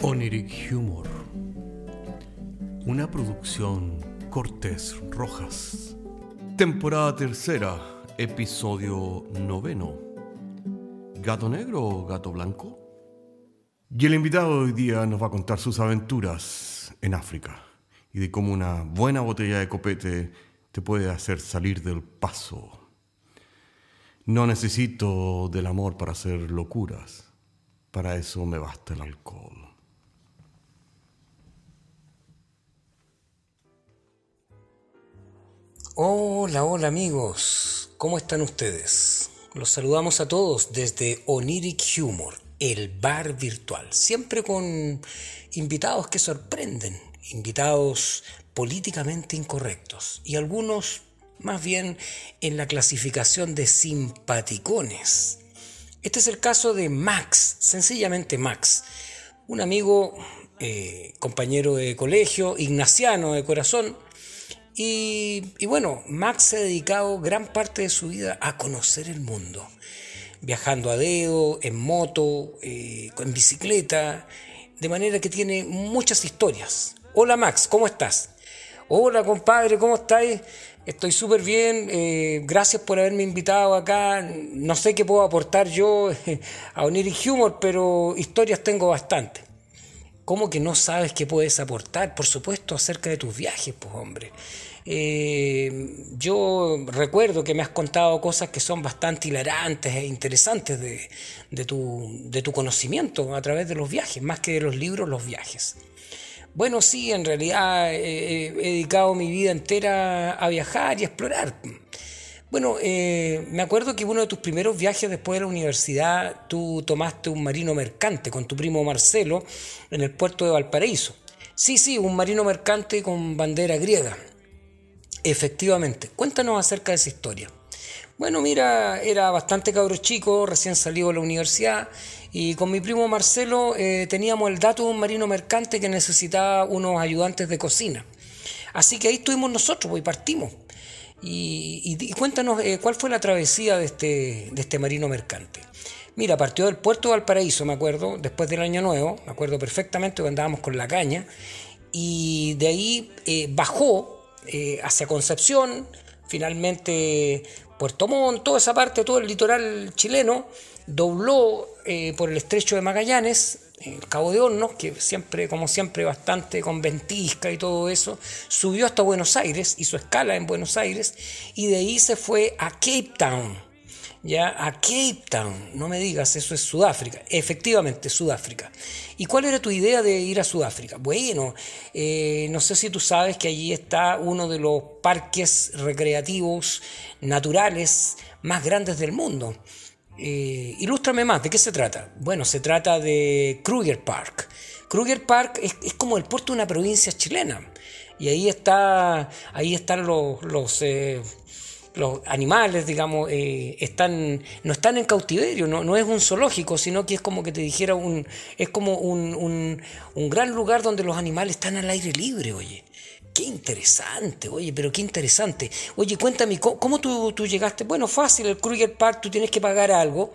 Oniric Humor. Una producción Cortés Rojas. Temporada tercera, episodio noveno. ¿Gato negro o gato blanco? Y el invitado de hoy día nos va a contar sus aventuras en África y de cómo una buena botella de copete te puede hacer salir del paso. No necesito del amor para hacer locuras. Para eso me basta el alcohol. Hola, hola amigos, ¿cómo están ustedes? Los saludamos a todos desde Oniric Humor, el bar virtual, siempre con invitados que sorprenden, invitados políticamente incorrectos y algunos más bien en la clasificación de simpaticones. Este es el caso de Max, sencillamente Max, un amigo, eh, compañero de colegio, ignaciano de corazón, y, bueno, Max se ha dedicado gran parte de su vida a conocer el mundo, viajando a dedo, en moto, eh, en bicicleta, de manera que tiene muchas historias. Hola Max, ¿cómo estás? Hola compadre, ¿cómo estáis? Estoy súper bien, eh, gracias por haberme invitado acá. No sé qué puedo aportar yo a Oniric Humor, pero historias tengo bastante. ¿Cómo que no sabes qué puedes aportar? Por supuesto, acerca de tus viajes, pues hombre. Eh, yo recuerdo que me has contado cosas que son bastante hilarantes e interesantes de, tu, de tu conocimiento a través de los viajes, más que de los libros, los viajes. Bueno, sí, en realidad he dedicado mi vida entera a viajar y a explorar. Bueno, eh, me acuerdo que uno de tus primeros viajes después de la universidad, tú tomaste un marino mercante con tu primo Marcelo en el puerto de Valparaíso. Sí, sí, un marino mercante con bandera griega. Efectivamente, cuéntanos acerca de esa historia. Bueno, mira, era bastante cabro chico, recién salido de la universidad y con mi primo Marcelo eh, teníamos el dato de un marino mercante que necesitaba unos ayudantes de cocina. Así que ahí estuvimos nosotros pues, y partimos. Y, cuéntanos eh, cuál fue la travesía de este, de este marino mercante. Mira, partió del puerto de Valparaíso, me acuerdo, después del año nuevo, me acuerdo perfectamente que andábamos con la caña, y de ahí eh, bajó eh, hacia Concepción, finalmente Puerto Montt, toda esa parte, todo el litoral chileno, dobló eh, por el estrecho de Magallanes, el Cabo de Hornos, que siempre, como siempre, bastante con ventisca y todo eso, subió hasta Buenos Aires, hizo escala en Buenos Aires, y de ahí se fue a Cape Town ya a Cape Town. No me digas, eso es Sudáfrica. Efectivamente, Sudáfrica. ¿Y cuál era tu idea de ir a Sudáfrica? Bueno, eh, no sé si tú sabes que allí está uno de los parques recreativos naturales más grandes del mundo. Eh, ilústrame más, ¿de qué se trata? Bueno, se trata de Kruger Park. Kruger Park es, como el puerto de una provincia chilena. Y ahí está, ahí están los, los eh, los animales, digamos, eh, están, no están en cautiverio, no, no, es un zoológico, sino que es como que te dijera un, es como un, un, gran lugar donde los animales están al aire libre, oye. Qué interesante, oye, pero qué interesante. Oye, cuéntame, ¿cómo, tú, tú, llegaste? Bueno, fácil, el Kruger Park, tú tienes que pagar algo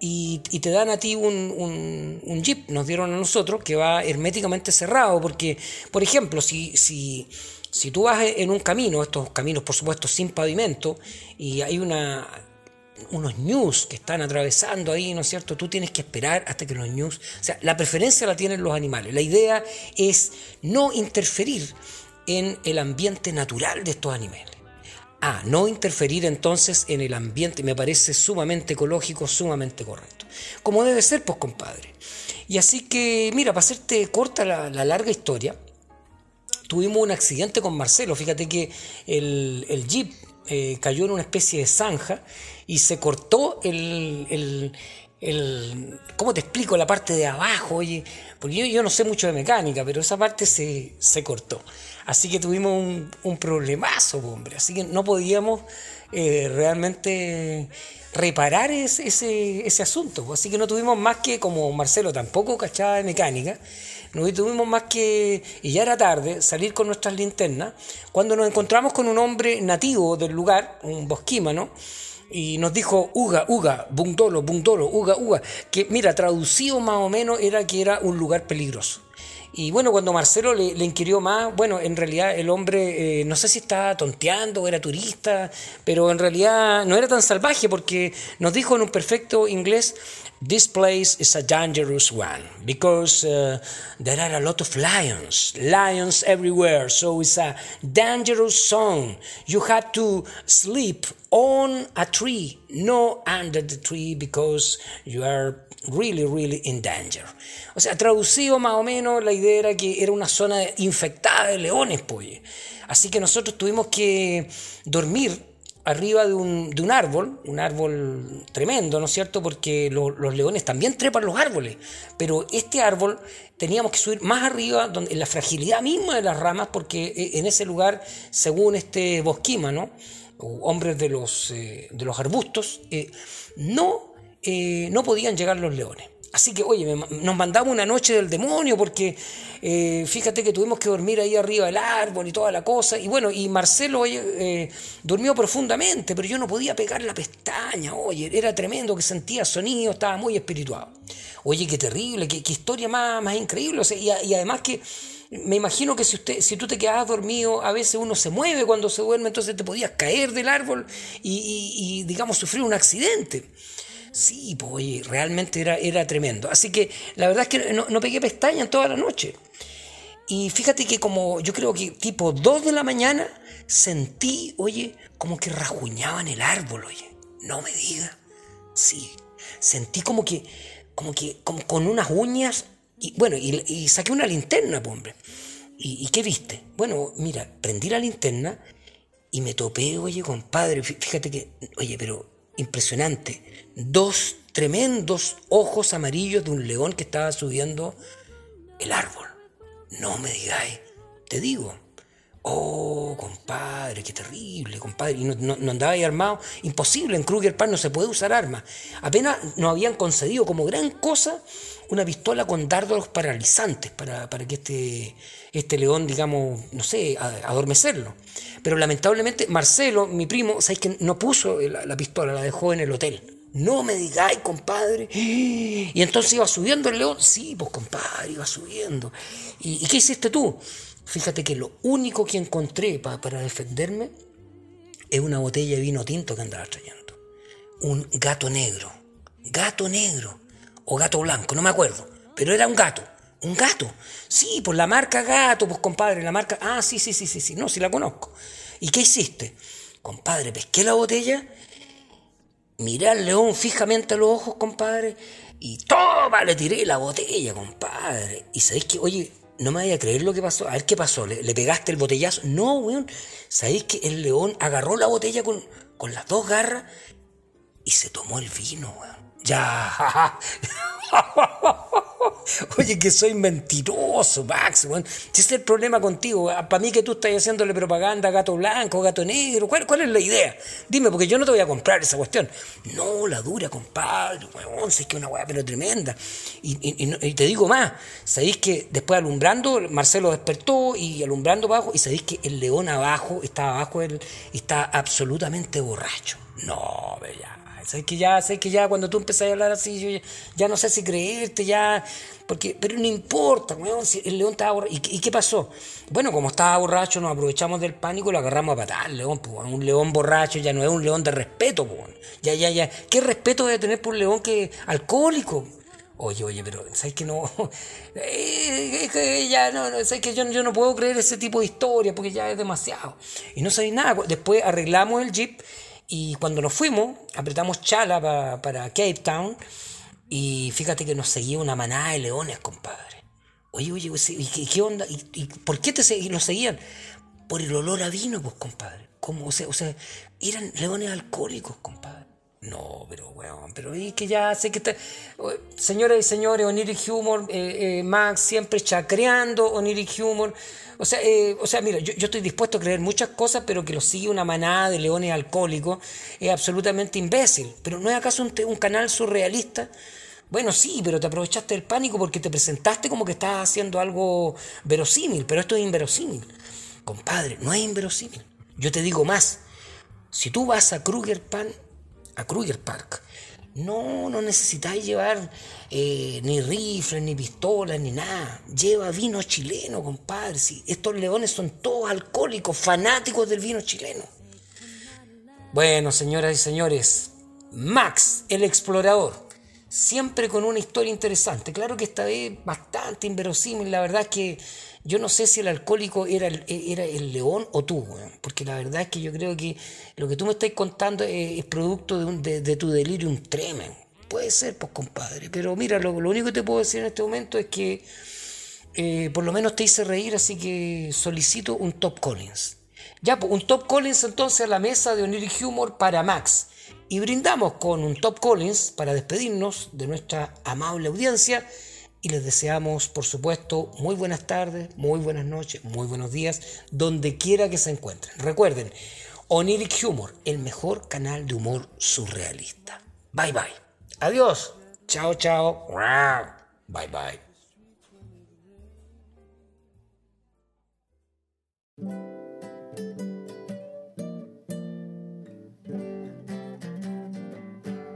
y, y te dan a ti un, un, un, jeep, nos dieron a nosotros, que va herméticamente cerrado, porque, por ejemplo, si, si si tú vas en un camino, estos caminos por supuesto sin pavimento, y hay una, unos news que están atravesando ahí, ¿no es cierto? Tú tienes que esperar hasta que los news... O sea, la preferencia la tienen los animales. La idea es no interferir en el ambiente natural de estos animales. Ah, no interferir entonces en el ambiente me parece sumamente ecológico, sumamente correcto. Como debe ser, pues compadre. Y así que, mira, para hacerte corta la larga historia, tuvimos un accidente con Marcelo. Fíjate que el, jeep eh, cayó en una especie de zanja y se cortó el, el, ¿cómo te explico? La parte de abajo, oye, porque yo, no sé mucho de mecánica, pero esa parte se, cortó. Así que tuvimos un, un problemazo, hombre. Así que no podíamos eh, realmente reparar ese, ese, ese, asunto. Así que no tuvimos más que, como Marcelo tampoco cachaba de mecánica, no tuvimos más que, y ya era tarde, salir con nuestras linternas, cuando nos encontramos con un hombre nativo del lugar, un bosquímano, y nos dijo Uga, Uga, Bundolo, Bundolo, Uga, Uga, que mira, traducido más o menos era que era un lugar peligroso. Y bueno, cuando Marcelo le, inquirió más, bueno, en realidad el hombre, eh, no sé si estaba tonteando era turista, pero en realidad no era tan salvaje porque nos dijo en un perfecto inglés, This place is a dangerous one because uh, there are a lot of lions, lions everywhere. So it's a dangerous zone. You have to sleep on a tree, no under the tree because you are really, really in danger. O sea, traducido más o menos, la idea era que era una zona infectada de leones, pues. Así que nosotros tuvimos que dormir arriba de un, de un árbol, un árbol tremendo, ¿no es cierto? Porque los leones también trepan los árboles, pero este árbol teníamos que subir más arriba, donde, en la fragilidad misma de las ramas, porque eh, en ese lugar, según este bosquima, ¿no? hombres de los, eh, de los arbustos, eh, no, eh, no podían llegar los leones. Así que, oye, nos mandamos una noche del demonio porque fíjate que tuvimos que dormir ahí arriba del árbol y toda la cosa. Y bueno, y Marcelo oye, durmió profundamente, pero yo no podía pegar la pestaña, oye, era tremendo que sentía sonido, estaba muy espirituado. Oye, qué terrible, qué, historia más, más increíble. y además que me imagino que si, usted, si tú te quedabas dormido, a veces uno se mueve cuando se duerme, entonces te podías caer del árbol y, digamos, sufrir un accidente. Sí, pues realmente era, era tremendo. Así que la verdad es que no, no pegué pestañas toda la noche. Y fíjate que como yo creo que tipo 2 de la mañana sentí, oye, como que rajuñaban el árbol, oye. No me diga. Sí, sentí como que, como que, como con unas uñas y bueno, y, saqué una linterna, pues, hombre. ¿Y, qué viste? Bueno, mira, prendí la linterna y me topé, oye, compadre, fíjate que, oye, pero impresionante. Dos tremendos ojos amarillos de un león que estaba subiendo el árbol. No me digáis, te digo. Oh, compadre, qué terrible, compadre. Y no, andaba ahí armado. Imposible, en Kruger Park no se puede usar armas. Apenas nos habían concedido como gran cosa una pistola con dardos paralizantes para, que este, este león, digamos, no sé, adormecerlo. Pero lamentablemente Marcelo, mi primo, ¿sabéis que no puso la, pistola, la dejó en el hotel? No me digáis, compadre. Y entonces iba subiendo el león. Sí, pues compadre, iba subiendo. ¿Y, qué hiciste tú? Fíjate que lo único que encontré para defenderme es una botella de vino tinto que andaba trayendo. Un gato negro. Gato negro o gato blanco, no me acuerdo, pero era un gato. Un gato. Sí, por la marca gato, pues compadre, la marca. Ah, sí, sí, sí, sí, sí, no, sí la conozco. ¿Y qué hiciste? Compadre, pesqué la botella, miré al león fijamente a los ojos, compadre, y toma, le tiré la botella, compadre. Y sabéis que, oye, no me vaya a creer lo que pasó. A ver qué pasó. ¿Le, pegaste el botellazo? No, weón. ¿Sabéis que el león agarró la botella con, con las dos garras y se tomó el vino, weón? Ya. Oye, que soy mentiroso, Max. Si ese es el problema contigo. Para mí que tú estás haciéndole propaganda gato blanco, gato negro. ¿Cuál, ¿Cuál, es la idea? Dime, porque yo no te voy a comprar esa cuestión. No, la dura, compadre. Weón, es que una weá, pero tremenda. Y, te digo más. Sabéis que después alumbrando, Marcelo despertó y alumbrando abajo. Y sabéis que el león abajo, está abajo, él, está absolutamente borracho. No, ya Sabes que ya, sé que ya cuando tú empezás a hablar así, yo ya, no sé si creerte, ya. Porque, pero no importa, weón, si el león estaba borracho. ¿Y, qué pasó? Bueno, como estaba borracho, nos aprovechamos del pánico y lo agarramos a patar, león, pues, un león borracho ya no es un león de respeto, pues. Ya, ya, ya. ¿Qué respeto debe tener por un león que alcohólico? Oye, oye, pero ¿sabes que no? Eh, es que ya no, ¿sabes que yo, yo no puedo creer ese tipo de historia porque ya es demasiado. Y no sabéis nada. Después arreglamos el jeep y cuando nos fuimos, apretamos chala para Cape Town y fíjate que nos seguía una manada de leones, compadre. Oye, oye, ¿y qué, onda? ¿Y, por qué te nos seguían? Por el olor a vino, pues, compadre. ¿Cómo? O sea, o sea, eran leones alcohólicos, compadre. No, pero weón, pero es que ya sé que está. Señoras y señores, Oniric Humor, eh, eh, Max siempre chacreando, Oniric Humor. O sea, eh, o sea mira, yo, estoy dispuesto a creer muchas cosas, pero que lo sigue una manada de leones alcohólicos es absolutamente imbécil. Pero ¿no es acaso un, un canal surrealista? Bueno, sí, pero te aprovechaste del pánico porque te presentaste como que estabas haciendo algo verosímil, pero esto es inverosímil. Compadre, no es inverosímil. Yo te digo más. Si tú vas a Kruger Pan a Kruger Park. No, no necesitáis llevar eh, ni rifles, ni pistolas, ni nada. Lleva vino chileno, compadre. estos leones son todos alcohólicos, fanáticos del vino chileno. Bueno, señoras y señores, Max, el explorador siempre con una historia interesante. Claro que esta vez bastante inverosímil, la verdad es que yo no sé si el alcohólico era el, era el león o tú, porque la verdad es que yo creo que lo que tú me estás contando es, producto de, un, de, tu delirium. Puede ser, pues compadre, pero mira, lo, único que te puedo decir en este momento es que eh, por lo menos te hice reír, así que solicito un Top Collins. Ya, pues un Top Collins entonces a la mesa de Oniric Humor para Max. Y brindamos con un Top Collins para despedirnos de nuestra amable audiencia y les deseamos, por supuesto, muy buenas tardes, muy buenas noches, muy buenos días, donde quiera que se encuentren. Recuerden, Oniric Humor, el mejor canal de humor surrealista. Bye bye. Adiós. Chao, chao. Bye bye.